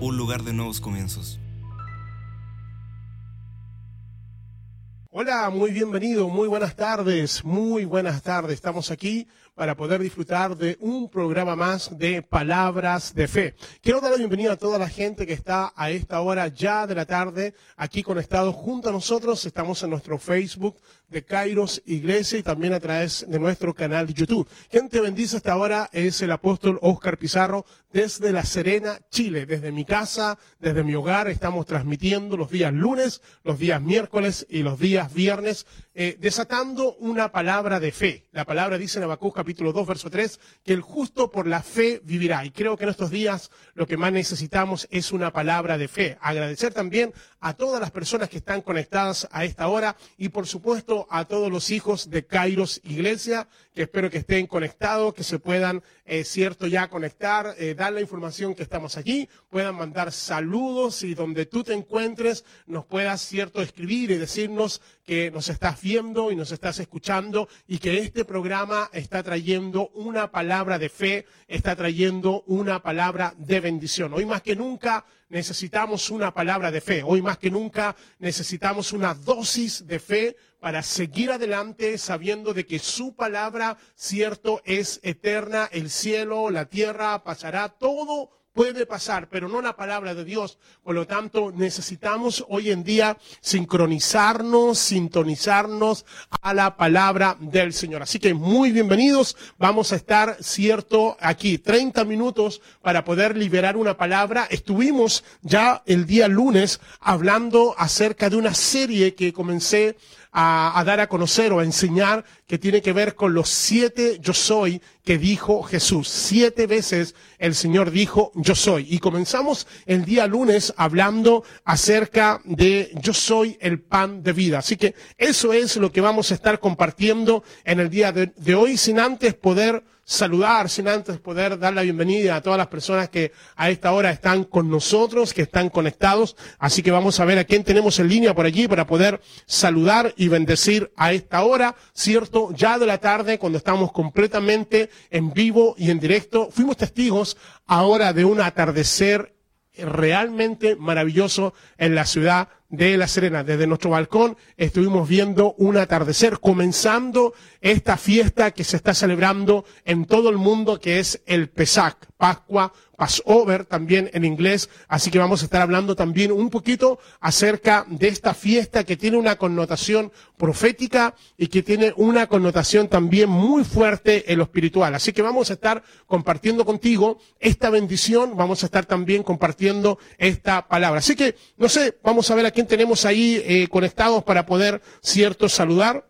un lugar de nuevos comienzos. Hola, muy bienvenido, muy buenas tardes, muy buenas tardes. Estamos aquí para poder disfrutar de un programa más de Palabras de Fe. Quiero dar la bienvenida a toda la gente que está a esta hora ya de la tarde aquí conectados junto a nosotros. Estamos en nuestro Facebook de Kairos Iglesia y también a través de nuestro canal de YouTube. Quien te bendice hasta ahora es el apóstol Oscar Pizarro desde La Serena, Chile. Desde mi casa, desde mi hogar, estamos transmitiendo los días lunes, los días miércoles y los días viernes, eh, desatando una palabra de fe. La palabra dice en Habacuc capítulo 2, verso 3, que el justo por la fe vivirá. Y creo que en estos días lo que más necesitamos es una palabra de fe. Agradecer también a todas las personas que están conectadas a esta hora y por supuesto a todos los hijos de Kairos Iglesia, que espero que estén conectados, que se puedan, eh, cierto, ya conectar, eh, dar la información que estamos aquí, puedan mandar saludos y donde tú te encuentres nos puedas, cierto, escribir y decirnos que nos estás viendo y nos estás escuchando y que este programa está trayendo una palabra de fe, está trayendo una palabra de bendición. Hoy más que nunca necesitamos una palabra de fe. Hoy más que nunca necesitamos una dosis de fe para seguir adelante sabiendo de que su palabra, cierto, es eterna. El cielo, la tierra pasará, todo puede pasar, pero no la palabra de Dios. Por lo tanto, necesitamos hoy en día sincronizarnos, sintonizarnos a la palabra del Señor. Así que muy bienvenidos. Vamos a estar, cierto, aquí 30 minutos para poder liberar una palabra. Estuvimos ya el día lunes hablando acerca de una serie que comencé a, a, dar a conocer o a enseñar que tiene que ver con los siete yo soy que dijo Jesús. Siete veces el Señor dijo yo soy. Y comenzamos el día lunes hablando acerca de yo soy el pan de vida. Así que eso es lo que vamos a estar compartiendo en el día de, de hoy sin antes poder saludar, sin antes poder dar la bienvenida a todas las personas que a esta hora están con nosotros, que están conectados. Así que vamos a ver a quién tenemos en línea por allí para poder saludar y bendecir a esta hora, ¿cierto? Ya de la tarde, cuando estamos completamente en vivo y en directo. Fuimos testigos ahora de un atardecer realmente maravilloso en la ciudad de La Serena. Desde nuestro balcón estuvimos viendo un atardecer, comenzando esta fiesta que se está celebrando en todo el mundo, que es el Pesach, Pascua, Passover también en inglés. Así que vamos a estar hablando también un poquito acerca de esta fiesta que tiene una connotación profética y que tiene una connotación también muy fuerte en lo espiritual. Así que vamos a estar compartiendo contigo esta bendición, vamos a estar también compartiendo esta palabra. Así que, no sé, vamos a ver a quién tenemos ahí eh, conectados para poder, cierto, saludar.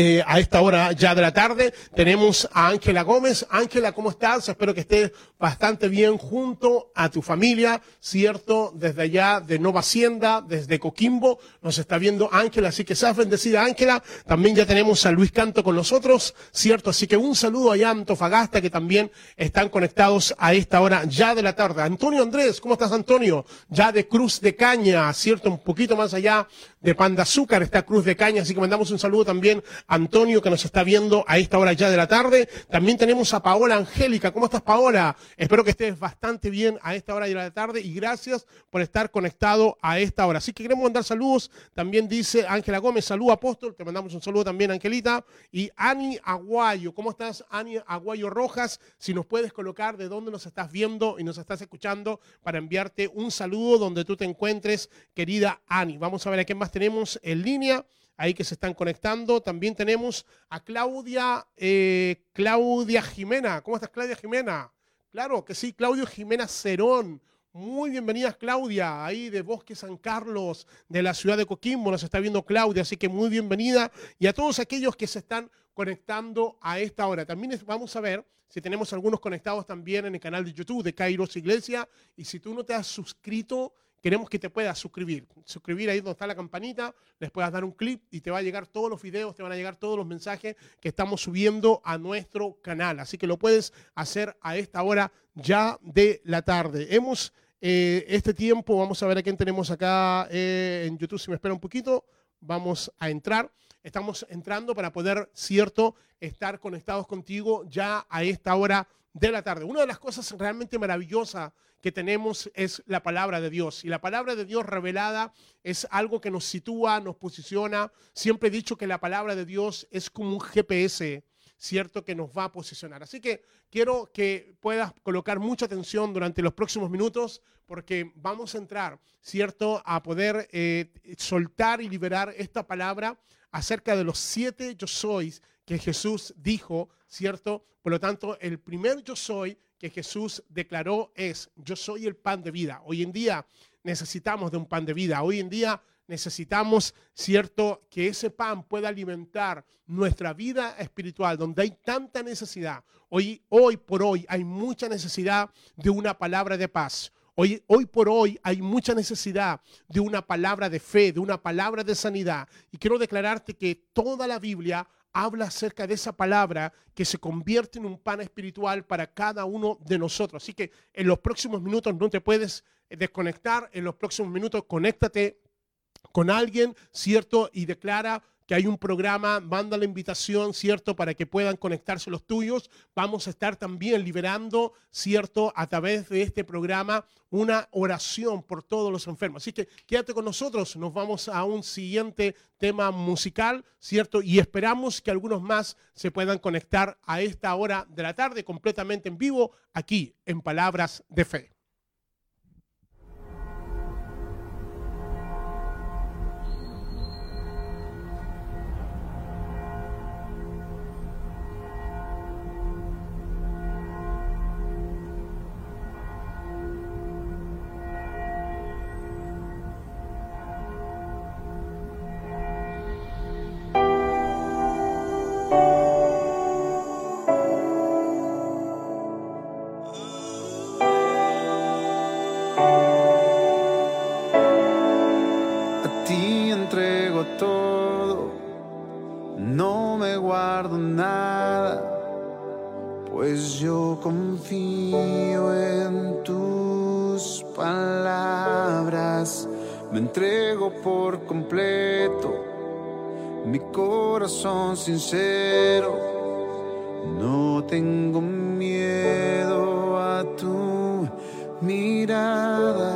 Eh, a esta hora ya de la tarde tenemos a Ángela Gómez. Ángela, ¿cómo estás? Espero que estés bastante bien junto a tu familia, ¿cierto? Desde allá de Nova Hacienda, desde Coquimbo, nos está viendo Ángela, así que seas bendecida Ángela. También ya tenemos a Luis Canto con nosotros, ¿cierto? Así que un saludo allá a Antofagasta que también están conectados a esta hora ya de la tarde. Antonio Andrés, ¿cómo estás Antonio? Ya de Cruz de Caña, ¿cierto? Un poquito más allá de Pan de Azúcar está Cruz de Caña, así que mandamos un saludo también a Antonio que nos está viendo a esta hora ya de la tarde. También tenemos a Paola Angélica. ¿Cómo estás Paola? Espero que estés bastante bien a esta hora de la tarde y gracias por estar conectado a esta hora. Así que queremos mandar saludos. También dice Ángela Gómez, saludo apóstol, te mandamos un saludo también Angelita. Y Ani Aguayo, ¿cómo estás Ani Aguayo Rojas? Si nos puedes colocar de dónde nos estás viendo y nos estás escuchando para enviarte un saludo donde tú te encuentres, querida Ani. Vamos a ver a quién más tenemos en línea ahí que se están conectando. También tenemos a Claudia, eh, Claudia Jimena. ¿Cómo estás, Claudia Jimena? Claro que sí, Claudio Jimena Cerón. Muy bienvenidas, Claudia, ahí de Bosque San Carlos, de la ciudad de Coquimbo, nos está viendo Claudia, así que muy bienvenida. Y a todos aquellos que se están conectando a esta hora. También vamos a ver si tenemos algunos conectados también en el canal de YouTube de Kairos Iglesia. Y si tú no te has suscrito, queremos que te puedas suscribir. Suscribir ahí donde está la campanita, les puedas dar un clip y te va a llegar todos los videos, te van a llegar todos los mensajes que estamos subiendo a nuestro canal. Así que lo puedes hacer a esta hora ya de la tarde. Hemos eh, este tiempo. Vamos a ver a quién tenemos acá eh, en YouTube. Si me espera un poquito, vamos a entrar. Estamos entrando para poder, cierto, estar conectados contigo ya a esta hora de la tarde. Una de las cosas realmente maravillosas que tenemos es la palabra de Dios. Y la palabra de Dios revelada es algo que nos sitúa, nos posiciona. Siempre he dicho que la palabra de Dios es como un GPS, ¿cierto? Que nos va a posicionar. Así que quiero que puedas colocar mucha atención durante los próximos minutos porque vamos a entrar, ¿cierto? A poder eh, soltar y liberar esta palabra acerca de los siete yo sois que Jesús dijo, ¿cierto? Por lo tanto, el primer yo soy que Jesús declaró es, yo soy el pan de vida. Hoy en día necesitamos de un pan de vida. Hoy en día necesitamos, ¿cierto?, que ese pan pueda alimentar nuestra vida espiritual, donde hay tanta necesidad. Hoy, hoy por hoy hay mucha necesidad de una palabra de paz. Hoy, hoy por hoy hay mucha necesidad de una palabra de fe, de una palabra de sanidad. Y quiero declararte que toda la Biblia habla acerca de esa palabra que se convierte en un pan espiritual para cada uno de nosotros. Así que en los próximos minutos no te puedes desconectar, en los próximos minutos conéctate con alguien, ¿cierto? Y declara que hay un programa, manda la invitación, ¿cierto? Para que puedan conectarse los tuyos. Vamos a estar también liberando, ¿cierto? A través de este programa una oración por todos los enfermos. Así que quédate con nosotros, nos vamos a un siguiente tema musical, ¿cierto? Y esperamos que algunos más se puedan conectar a esta hora de la tarde completamente en vivo aquí en Palabras de Fe. No tengo miedo a tu mirada.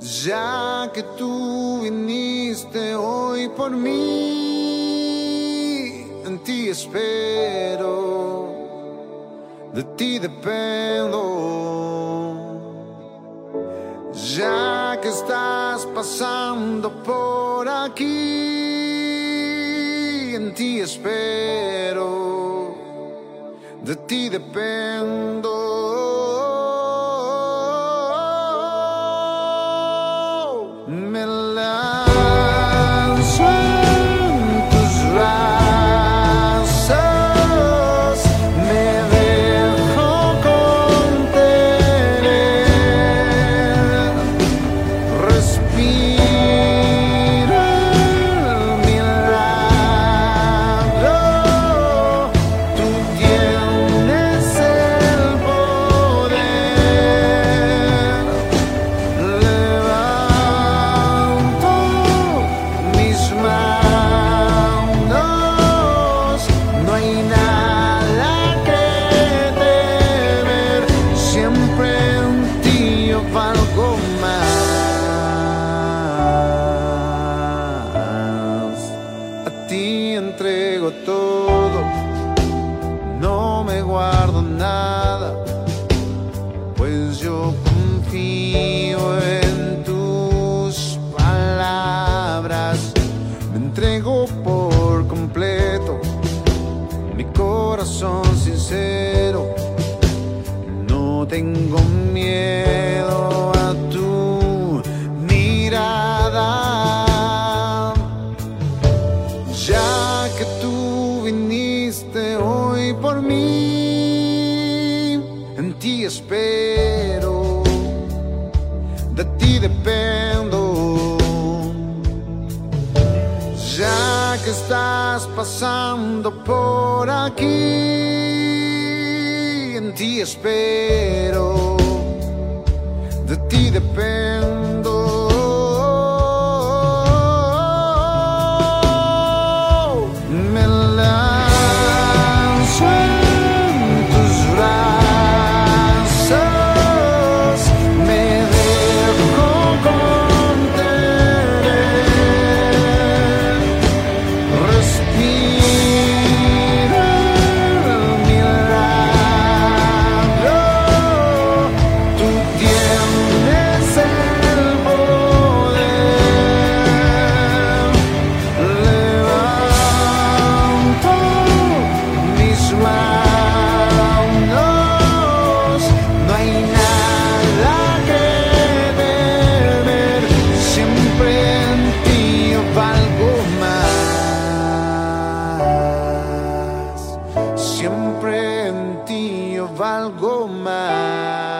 Ya que tú viniste hoy por mí, en ti espero, de ti dependo. Ya que estás pasando por aquí, en ti espero, de ti dependo. Dependo. Ya que estás pasando por aquí, en ti espero, de ti dependo. Valgo más.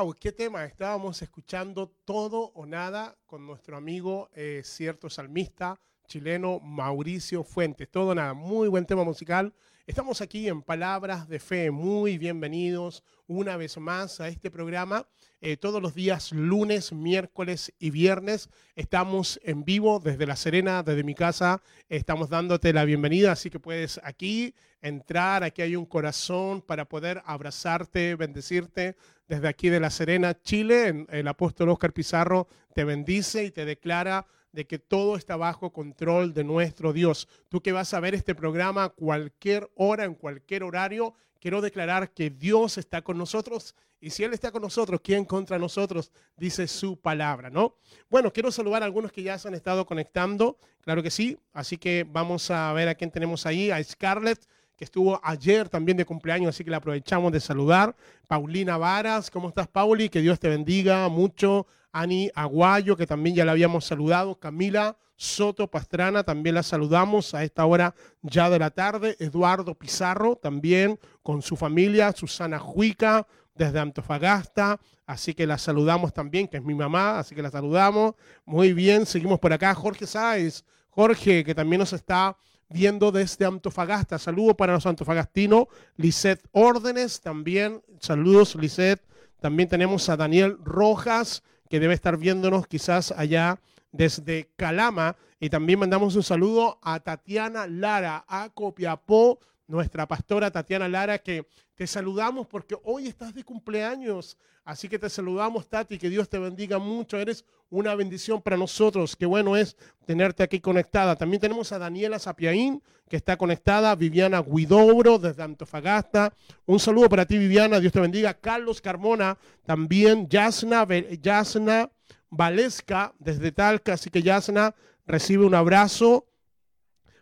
Wow, qué tema. Estábamos escuchando todo o nada con nuestro amigo, eh, cierto salmista chileno Mauricio Fuentes. Todo o nada, muy buen tema musical. Estamos aquí en Palabras de Fe. Muy bienvenidos una vez más a este programa. Eh, todos los días, lunes, miércoles y viernes, estamos en vivo desde La Serena, desde mi casa. Estamos dándote la bienvenida, así que puedes aquí entrar. Aquí hay un corazón para poder abrazarte, bendecirte desde aquí de La Serena, Chile. El apóstol Oscar Pizarro te bendice y te declara de que todo está bajo control de nuestro Dios. Tú que vas a ver este programa cualquier hora, en cualquier horario, quiero declarar que Dios está con nosotros. Y si Él está con nosotros, ¿quién contra nosotros? Dice su palabra, ¿no? Bueno, quiero saludar a algunos que ya se han estado conectando, claro que sí. Así que vamos a ver a quién tenemos ahí, a Scarlett, que estuvo ayer también de cumpleaños, así que le aprovechamos de saludar. Paulina Varas, ¿cómo estás, Pauli? Que Dios te bendiga mucho. Ani Aguayo, que también ya la habíamos saludado. Camila Soto Pastrana, también la saludamos a esta hora ya de la tarde. Eduardo Pizarro, también con su familia. Susana Juica, desde Antofagasta. Así que la saludamos también, que es mi mamá, así que la saludamos. Muy bien, seguimos por acá. Jorge Sáez, Jorge, que también nos está viendo desde Antofagasta. Saludo para los antofagastinos. Lisette Órdenes, también. Saludos, Lisette. También tenemos a Daniel Rojas, que debe estar viéndonos quizás allá desde Calama. Y también mandamos un saludo a Tatiana Lara, a Copiapó, nuestra pastora Tatiana Lara, que te saludamos porque hoy estás de cumpleaños. Así que te saludamos, Tati, que Dios te bendiga mucho. Eres una bendición para nosotros. Qué bueno es tenerte aquí conectada. También tenemos a Daniela Sapiaín, que está conectada. Viviana Guidobro, desde Antofagasta. Un saludo para ti, Viviana. Dios te bendiga. Carlos Carmona, también. Yasna, Yasna Valesca, desde Talca. Así que Yasna recibe un abrazo.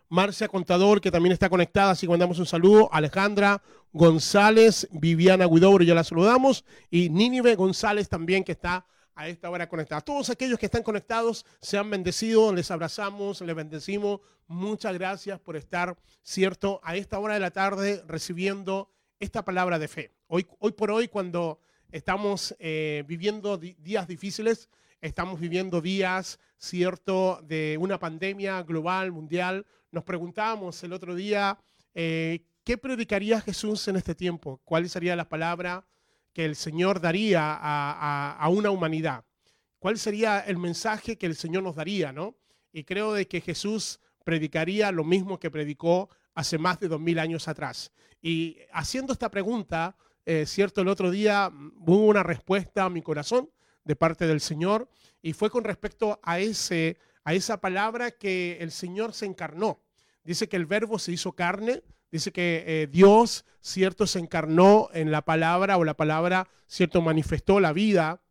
Marcia Contador, que también está conectada, así que mandamos un saludo. Alejandra González, Viviana Guidobro, ya la saludamos. Y Nínive González también, que está a esta hora conectada. Todos aquellos que están conectados, sean bendecidos, les abrazamos, les bendecimos. Muchas gracias por estar, cierto, a esta hora de la tarde recibiendo esta palabra de fe. Hoy, por hoy, cuando estamos eh, viviendo días difíciles, estamos viviendo días, cierto, de una pandemia global, mundial. Nos preguntábamos el otro día, eh, ¿qué predicaría Jesús en este tiempo? ¿Cuál sería la palabra que el Señor daría a, una humanidad? ¿Cuál sería el mensaje que el Señor nos daría, no? Y creo de que Jesús predicaría lo mismo que predicó hace más de dos mil años atrás. Y haciendo esta pregunta, eh, cierto, el otro día mm, hubo una respuesta a mi corazón de parte del Señor y fue con respecto a, ese, a esa palabra que el Señor se encarnó. Dice que el verbo se hizo carne, dice que eh, Dios, cierto, se encarnó en la palabra o la palabra, cierto, manifestó la vida,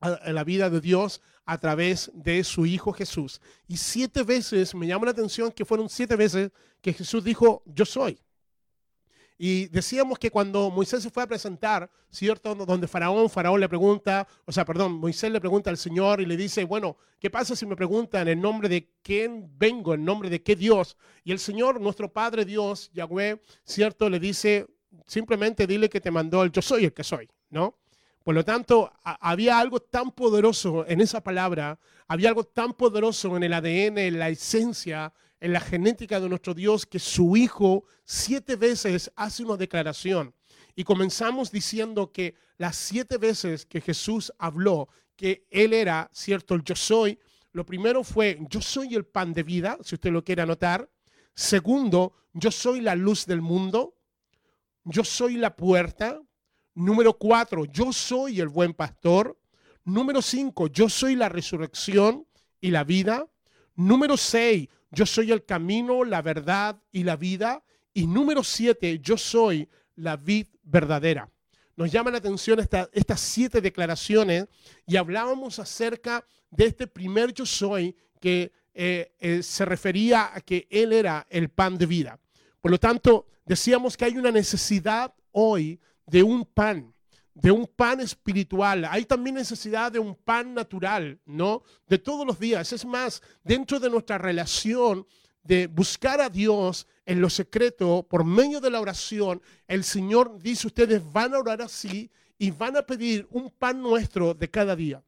la vida de Dios a través de su Hijo Jesús. Y siete veces, me llama la atención que fueron siete veces que Jesús dijo, yo soy. Y decíamos que cuando Moisés se fue a presentar, ¿cierto? Donde Faraón, Faraón le pregunta, o sea, perdón, Moisés le pregunta al Señor y le dice, bueno, ¿qué pasa si me preguntan en nombre de quién vengo, en nombre de qué Dios? Y el Señor, nuestro Padre Dios, Yahweh, ¿cierto? Le dice, simplemente dile que te mandó el yo soy el que soy, ¿no? Por lo tanto, había algo tan poderoso en esa palabra, había algo tan poderoso en el ADN, en la esencia, en la genética de nuestro Dios que su Hijo siete veces hace una declaración. Y comenzamos diciendo que las siete veces que Jesús habló que Él era, cierto, el yo soy, lo primero fue, yo soy el pan de vida, si usted lo quiere anotar. Segundo, yo soy la luz del mundo. Yo soy la puerta. Número cuatro, yo soy el buen pastor. Número cinco, yo soy la resurrección y la vida. Número seis, yo soy el camino, la verdad y la vida. Y número siete, yo soy la vid verdadera. Nos llaman la atención estas siete declaraciones y hablábamos acerca de este primer yo soy que eh, eh, se refería a que Él era el pan de vida. Por lo tanto, decíamos que hay una necesidad hoy de un pan de un pan espiritual, hay también necesidad de un pan natural, ¿no? De todos los días. Es más, dentro de nuestra relación de buscar a Dios en lo secreto, por medio de la oración, el Señor dice, ustedes van a orar así y van a pedir un pan nuestro de cada día.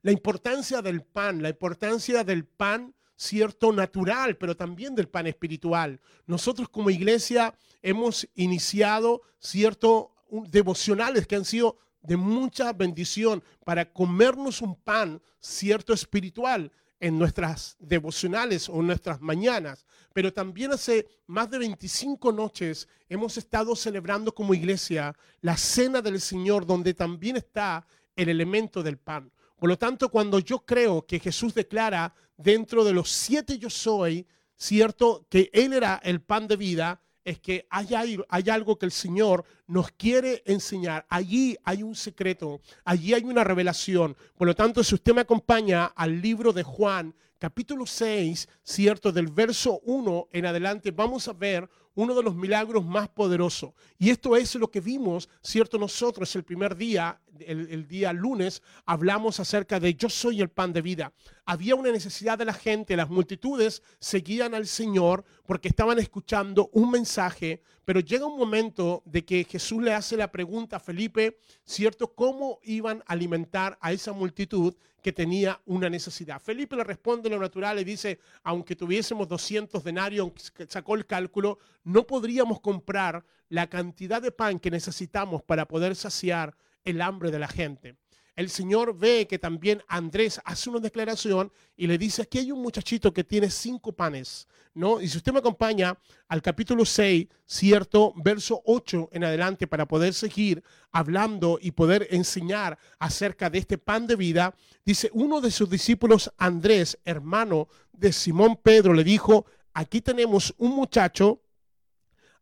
La importancia del pan, la importancia del pan cierto natural, pero también del pan espiritual. Nosotros como iglesia hemos iniciado cierto devocionales que han sido de mucha bendición para comernos un pan cierto espiritual en nuestras devocionales o en nuestras mañanas. Pero también hace más de 25 noches hemos estado celebrando como iglesia la cena del Señor, donde también está el elemento del pan. Por lo tanto, cuando yo creo que Jesús declara dentro de los siete yo soy, cierto, que Él era el pan de vida, es que hay, hay, algo que el Señor nos quiere enseñar. Allí hay un secreto, allí hay una revelación. Por lo tanto, si usted me acompaña al libro de Juan, capítulo 6, cierto, del verso 1 en adelante, vamos a ver uno de los milagros más poderosos. Y esto es lo que vimos, cierto, nosotros el primer día, el, día lunes, hablamos acerca de yo soy el pan de vida. Había una necesidad de la gente, las multitudes seguían al Señor porque estaban escuchando un mensaje, pero llega un momento de que Jesús le hace la pregunta a Felipe, ¿cierto? ¿Cómo iban a alimentar a esa multitud que tenía una necesidad? Felipe le responde lo natural y dice, aunque tuviésemos 200 denarios, sacó el cálculo, no podríamos comprar la cantidad de pan que necesitamos para poder saciar el hambre de la gente. El Señor ve que también Andrés hace una declaración y le dice, aquí hay un muchachito que tiene cinco panes, ¿no? Y si usted me acompaña al capítulo 6, cierto, verso 8 en adelante, para poder seguir hablando y poder enseñar acerca de este pan de vida, dice, uno de sus discípulos, Andrés, hermano de Simón Pedro, le dijo, aquí tenemos un muchacho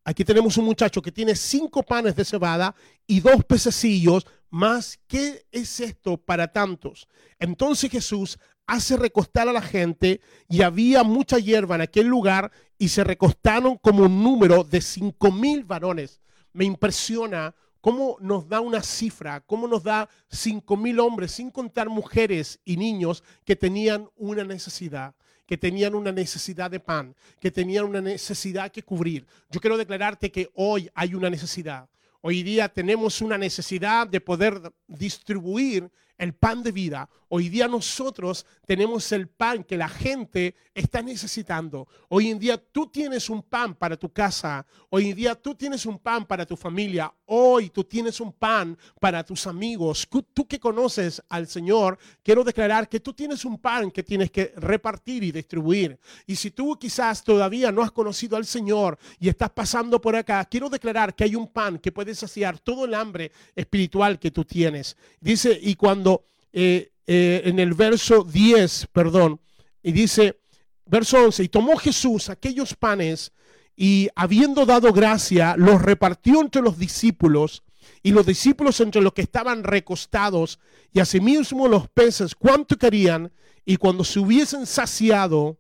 Aquí tenemos un muchacho que tiene cinco panes de cebada y dos pececillos, más ¿qué es esto para tantos? Entonces Jesús hace recostar a la gente y había mucha hierba en aquel lugar y se recostaron como un número de cinco mil varones. Me impresiona cómo nos da una cifra, cómo nos da cinco mil hombres, sin contar mujeres y niños que tenían una necesidad que tenían una necesidad de pan, que tenían una necesidad que cubrir. Yo quiero declararte que hoy hay una necesidad. Hoy día tenemos una necesidad de poder distribuir el pan de vida. Hoy día nosotros tenemos el pan que la gente está necesitando. Hoy en día tú tienes un pan para tu casa. Hoy en día tú tienes un pan para tu familia. Hoy tú tienes un pan para tus amigos. Tú que conoces al Señor, quiero declarar que tú tienes un pan que tienes que repartir y distribuir. Y si tú quizás todavía no has conocido al Señor y estás pasando por acá, quiero declarar que hay un pan que puede saciar todo el hambre espiritual que tú tienes. Dice, y cuando eh, eh, en el verso 10, perdón, y dice, verso 11, y tomó Jesús aquellos panes y habiendo dado gracia, los repartió entre los discípulos y los discípulos entre los que estaban recostados y asimismo los peces cuánto querían y cuando se hubiesen saciado,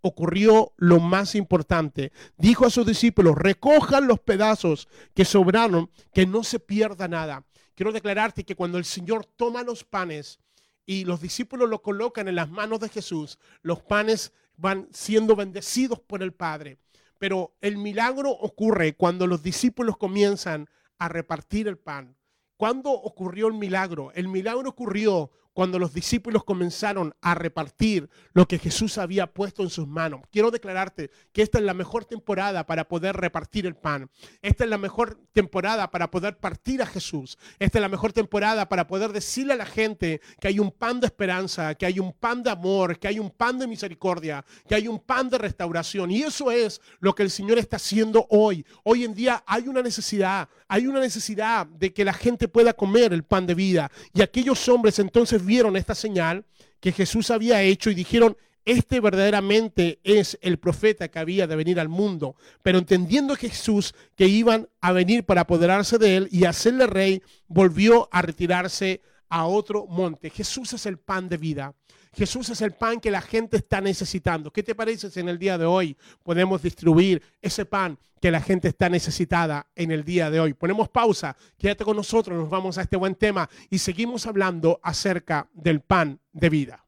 ocurrió lo más importante. Dijo a sus discípulos, recojan los pedazos que sobraron, que no se pierda nada. Quiero declararte que cuando el Señor toma los panes y los discípulos lo colocan en las manos de Jesús, los panes van siendo bendecidos por el Padre. Pero el milagro ocurre cuando los discípulos comienzan a repartir el pan. ¿Cuándo ocurrió el milagro? El milagro ocurrió cuando los discípulos comenzaron a repartir lo que Jesús había puesto en sus manos. Quiero declararte que esta es la mejor temporada para poder repartir el pan. Esta es la mejor temporada para poder partir a Jesús. Esta es la mejor temporada para poder decirle a la gente que hay un pan de esperanza, que hay un pan de amor, que hay un pan de misericordia, que hay un pan de restauración. Y eso es lo que el Señor está haciendo hoy. Hoy en día hay una necesidad, hay una necesidad de que la gente pueda comer el pan de vida. Y aquellos hombres entonces vieron esta señal que Jesús había hecho y dijeron, este verdaderamente es el profeta que había de venir al mundo. Pero entendiendo Jesús que iban a venir para apoderarse de él y hacerle rey, volvió a retirarse a otro monte. Jesús es el pan de vida. Jesús es el pan que la gente está necesitando. ¿Qué te parece si en el día de hoy podemos distribuir ese pan que la gente está necesitada en el día de hoy? Ponemos pausa, quédate con nosotros, nos vamos a este buen tema y seguimos hablando acerca del pan de vida.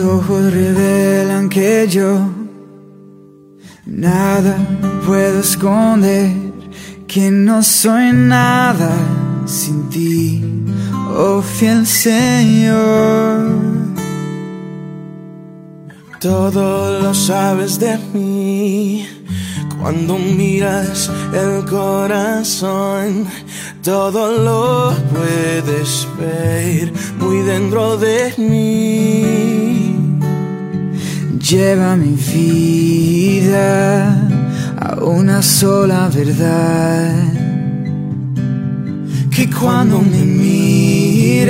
Ojos revelan que yo nada puedo esconder, que no soy nada sin ti, oh fiel Señor. Todo lo sabes de mí. Cuando miras el corazón, todo lo puedes ver muy dentro de mí. Lleva mi vida a una sola verdad. Que cuando me miras,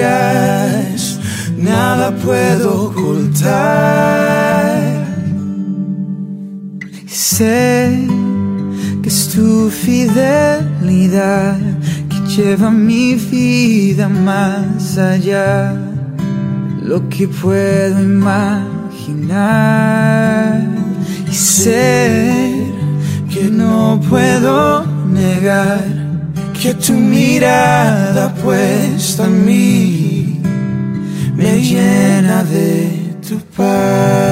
nada puedo ocultar. Sé que es tu fidelidad que lleva mi vida más allá de lo que puedo imaginar. Y sé que no puedo negar Que tu mirada puesta en mí me llena de tu paz.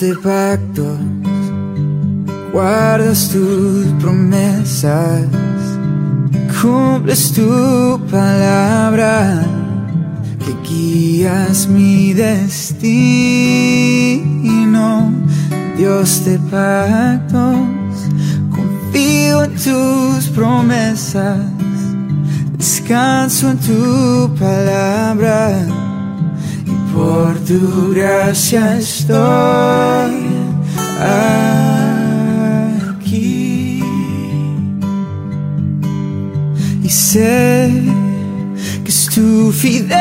De pactos, guardas tus promesas, cumples tu palabra, que guías mi destino. Dios de pactos, confío en tus promesas, descanso en tu palabra por tu gracia estoy aquí. Y sé que es tu fidelidad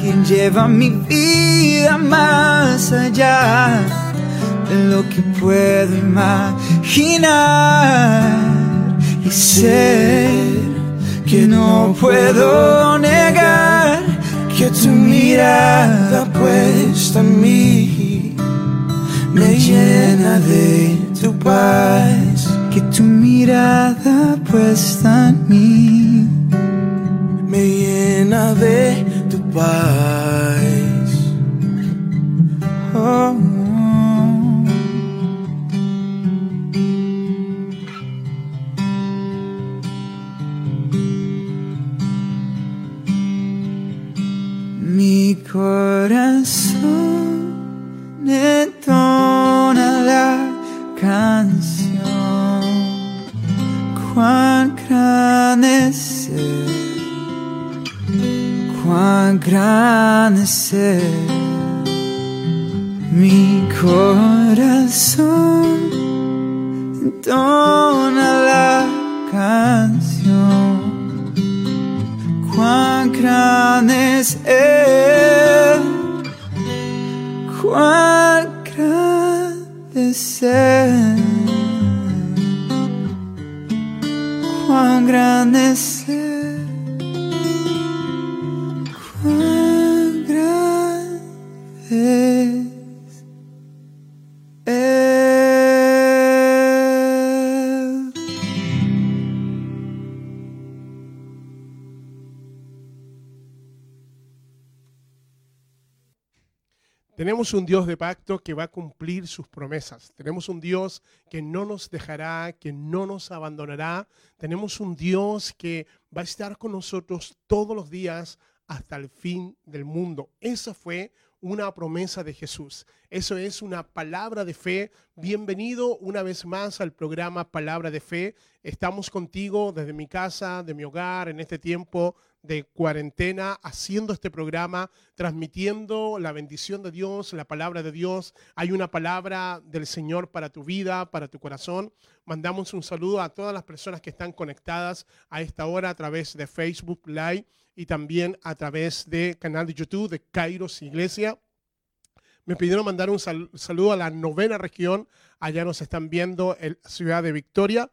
quien lleva mi vida más allá de lo que puedo imaginar. Y sé que no puedo que tu mirada puesta en mí me llena de tu paz. que tu mirada puesta en mí me llena de tu paz. Cuán Tenemos un Dios de pacto que va a cumplir sus promesas. Tenemos un Dios que no nos dejará, que no nos abandonará. Tenemos un Dios que va a estar con nosotros todos los días hasta el fin del mundo. Esa fue una promesa de Jesús. Eso es una palabra de fe. Bienvenido una vez más al programa Palabra de Fe. Estamos contigo desde mi casa, de mi hogar, en este tiempo de cuarentena, haciendo este programa, transmitiendo la bendición de Dios, la palabra de Dios. Hay una palabra del Señor para tu vida, para tu corazón. Mandamos un saludo a todas las personas que están conectadas a esta hora a través de Facebook Live y también a través de canal de YouTube de Kairos Iglesia. Me pidieron mandar un sal- saludo a la novena región. Allá nos están viendo en la ciudad de Victoria.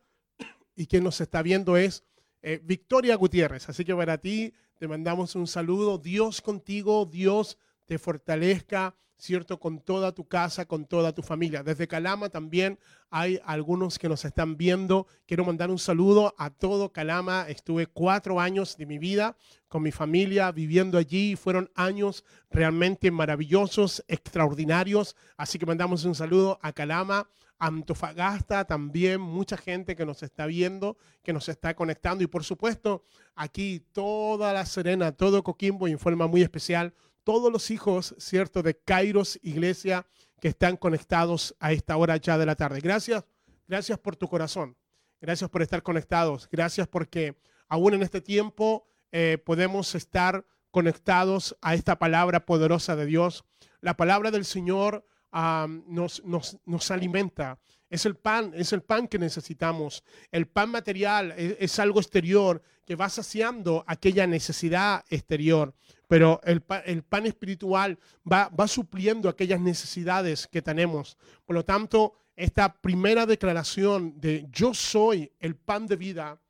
Y quien nos está viendo es eh, Victoria Gutiérrez. Así que para ti te mandamos un saludo. Dios contigo, Dios te fortalezca, ¿cierto? Con toda tu casa, con toda tu familia. Desde Calama también hay algunos que nos están viendo. Quiero mandar un saludo a todo Calama. Estuve cuatro años de mi vida con mi familia viviendo allí. Fueron años realmente maravillosos, extraordinarios. Así que mandamos un saludo a Calama. Antofagasta también, mucha gente que nos está viendo, que nos está conectando y por supuesto aquí toda la Serena, todo Coquimbo en forma muy especial, todos los hijos, ¿cierto?, de Kairos Iglesia que están conectados a esta hora ya de la tarde. Gracias, gracias por tu corazón, gracias por estar conectados, gracias porque aún en este tiempo eh, podemos estar conectados a esta palabra poderosa de Dios. La palabra del Señor nos alimenta. Es el pan, es el pan que necesitamos. El pan material es, es algo exterior que va saciando aquella necesidad exterior, pero el, pa- el pan espiritual va, va supliendo aquellas necesidades que tenemos. Por lo tanto, esta primera declaración de yo soy el pan de vida,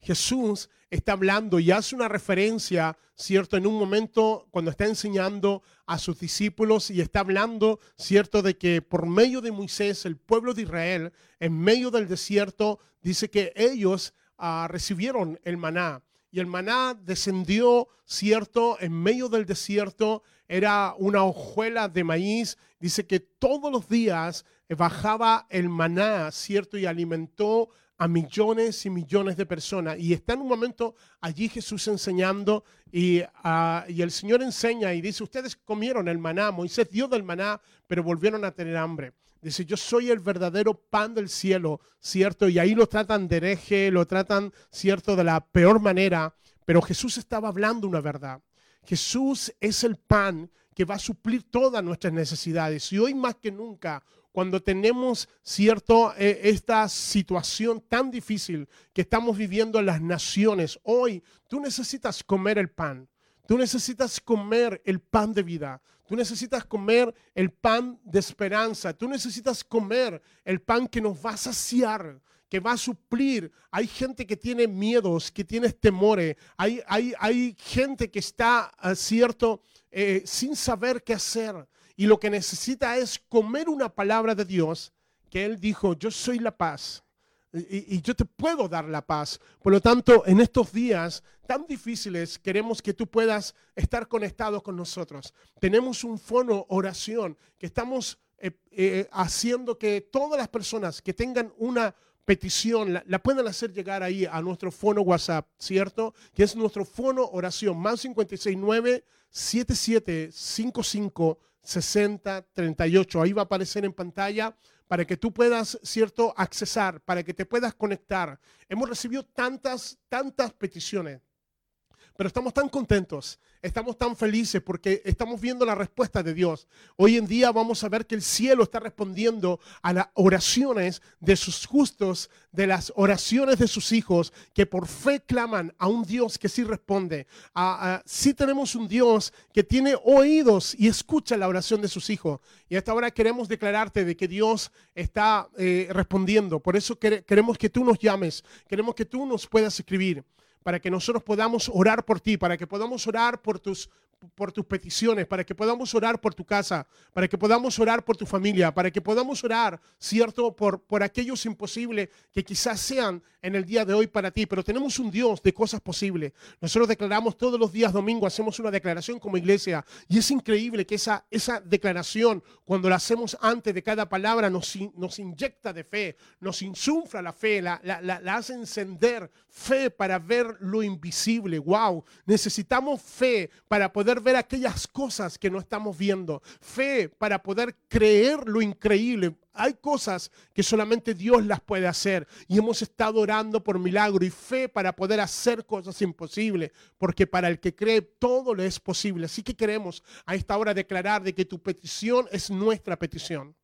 Jesús está hablando y hace una referencia, ¿cierto? En un momento cuando está enseñando a sus discípulos y está hablando, ¿cierto? De que por medio de Moisés, el pueblo de Israel, en medio del desierto, dice que ellos ah, recibieron el maná. Y el maná descendió, ¿cierto? En medio del desierto era una hojuela de maíz. Dice que todos los días eh, bajaba el maná, ¿cierto? Y alimentó a millones y millones de personas. Y está en un momento allí Jesús enseñando y, ah, y el Señor enseña y dice, ustedes comieron el maná, Moisés dio del maná, pero volvieron a tener hambre. Dice, yo soy el verdadero pan del cielo, ¿cierto? Y ahí lo tratan de hereje, lo tratan, ¿cierto? De la peor manera, pero Jesús estaba hablando una verdad. Jesús es el pan que va a suplir todas nuestras necesidades. Y hoy más que nunca, cuando tenemos cierto eh, esta situación tan difícil que estamos viviendo en las naciones, hoy tú necesitas comer el pan. Tú necesitas comer el pan de vida. Tú necesitas comer el pan de esperanza. Tú necesitas comer el pan que nos va a saciar, que va a suplir. Hay gente que tiene miedos, que tiene temores. Hay, hay, hay gente que está, ah, cierto, eh, sin saber qué hacer. Y lo que necesita es comer una palabra de Dios que Él dijo, yo soy la paz. Y, yo te puedo dar la paz. Por lo tanto, en estos días tan difíciles, queremos que tú puedas estar conectado con nosotros. Tenemos un fono oración que estamos eh, eh, haciendo que todas las personas que tengan una petición la, la puedan hacer llegar ahí a nuestro fono WhatsApp, ¿cierto? Que es nuestro fono oración, más 569 7755 6038. Ahí va a aparecer en pantalla para que tú puedas, ¿cierto?, accesar, para que te puedas conectar. Hemos recibido tantas, tantas peticiones pero estamos tan contentos, estamos tan felices porque estamos viendo la respuesta de Dios. Hoy en día vamos a ver que el cielo está respondiendo a las oraciones de sus justos, de las oraciones de sus hijos, que por fe claman a un Dios que sí responde. A, sí tenemos un Dios que tiene oídos y escucha la oración de sus hijos. Y hasta ahora queremos declararte de que Dios está eh, respondiendo. Por eso queremos que tú nos llames, queremos que tú nos puedas escribir para que nosotros podamos orar por ti, para que podamos orar por tus, por tus peticiones, para que podamos orar por tu casa, para que podamos orar por tu familia, para que podamos orar, ¿cierto?, por, por aquellos imposibles que quizás sean en el día de hoy para ti. Pero tenemos un Dios de cosas posibles. Nosotros declaramos todos los días domingo, hacemos una declaración como iglesia y es increíble que esa, esa declaración, cuando la hacemos antes de cada palabra, nos, inyecta de fe, nos insufla la fe, la, la, la hace encender fe para ver lo invisible. Wow, necesitamos fe para poder ver aquellas cosas que no estamos viendo. Fe para poder creer lo increíble. Hay cosas que solamente Dios las puede hacer y hemos estado orando por milagro y fe para poder hacer cosas imposibles, porque para el que cree todo le es posible. Así que queremos a esta hora declarar de que tu petición es nuestra petición.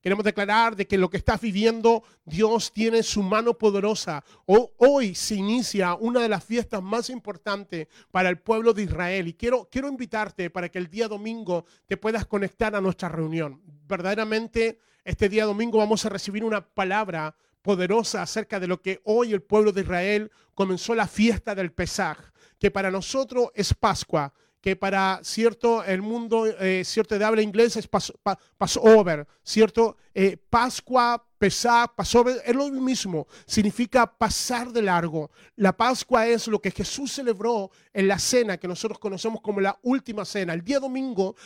Queremos declarar de que lo que estás viviendo, Dios tiene su mano poderosa. hoy se inicia una de las fiestas más importantes para el pueblo de Israel. Y quiero, quiero invitarte para que el día domingo te puedas conectar a nuestra reunión. Verdaderamente, este día domingo vamos a recibir una palabra poderosa acerca de lo que hoy el pueblo de Israel comenzó la fiesta del Pesaj, que para nosotros es Pascua que para cierto el mundo eh, cierto de habla inglesa es Passover, cierto eh, Pascua, Pesach, Passover es lo mismo, significa pasar de largo. La Pascua es lo que Jesús celebró en la cena que nosotros conocemos como la última cena. El día domingo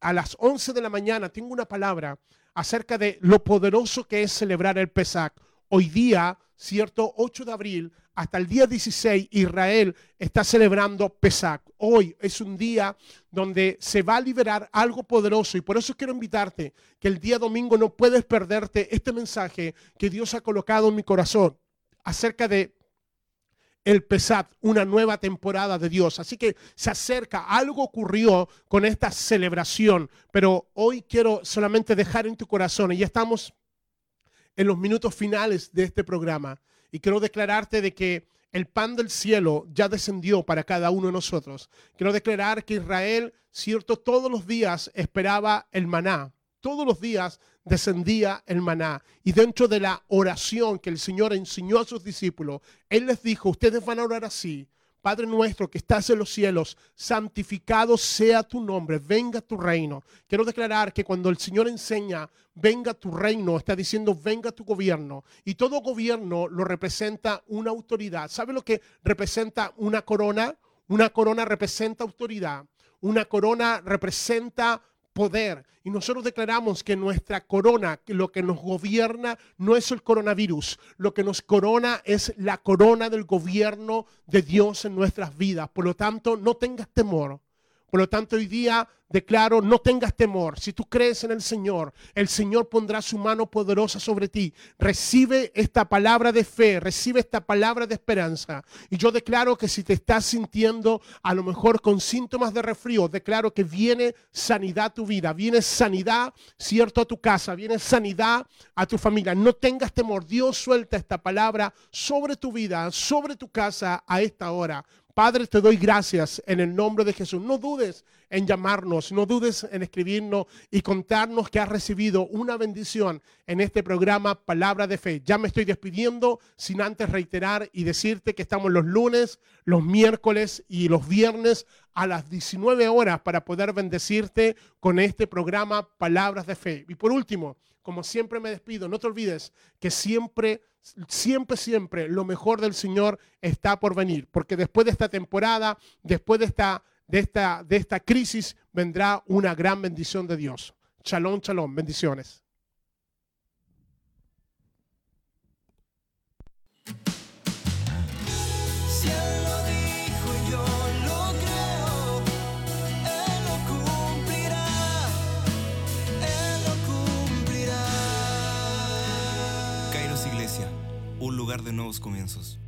a las 11 de la mañana tengo una palabra acerca de lo poderoso que es celebrar el Pesach. Hoy día, cierto 8 de abril, hasta el día 16 Israel está celebrando Pesach. Hoy es un día donde se va a liberar algo poderoso y por eso quiero invitarte que el día domingo no puedes perderte este mensaje que Dios ha colocado en mi corazón acerca de el Pesach, una nueva temporada de Dios. Así que se acerca, algo ocurrió con esta celebración, pero hoy quiero solamente dejar en tu corazón, y ya estamos en los minutos finales de este programa, y quiero declararte de que el pan del cielo ya descendió para cada uno de nosotros. Quiero declarar que Israel, cierto, todos los días esperaba el maná. Todos los días descendía el maná. Y dentro de la oración que el Señor enseñó a sus discípulos, Él les dijo, ustedes van a orar así. Padre nuestro que estás en los cielos, santificado sea tu nombre, venga tu reino. Quiero declarar que cuando el Señor enseña, venga tu reino, está diciendo, venga tu gobierno. Y todo gobierno lo representa una autoridad. ¿Sabe lo que representa una corona? Una corona representa autoridad. Una corona representa poder. Y nosotros declaramos que nuestra corona, que lo que nos gobierna no es el coronavirus, lo que nos corona es la corona del gobierno de Dios en nuestras vidas. Por lo tanto, no tengas temor. Por lo tanto, hoy día declaro, no tengas temor. Si tú crees en el Señor, el Señor pondrá su mano poderosa sobre ti. Recibe esta palabra de fe, recibe esta palabra de esperanza. Y yo declaro que si te estás sintiendo a lo mejor con síntomas de resfrío, declaro que viene sanidad a tu vida, viene sanidad, cierto, a tu casa, viene sanidad a tu familia. No tengas temor. Dios suelta esta palabra sobre tu vida, sobre tu casa a esta hora Padre, te doy gracias en el nombre de Jesús. No dudes en llamarnos, no dudes en escribirnos y contarnos que has recibido una bendición en este programa Palabra de Fe. Ya me estoy despidiendo sin antes reiterar y decirte que estamos los lunes, los miércoles y los viernes a las 19 horas para poder bendecirte con este programa Palabras de Fe. Y por último, como siempre me despido, no te olvides que siempre siempre, siempre lo mejor del Señor está por venir, porque después de esta temporada, después de esta, de esta, de esta crisis, vendrá una gran bendición de Dios. Shalom, shalom, bendiciones. Lugar de nuevos comienzos.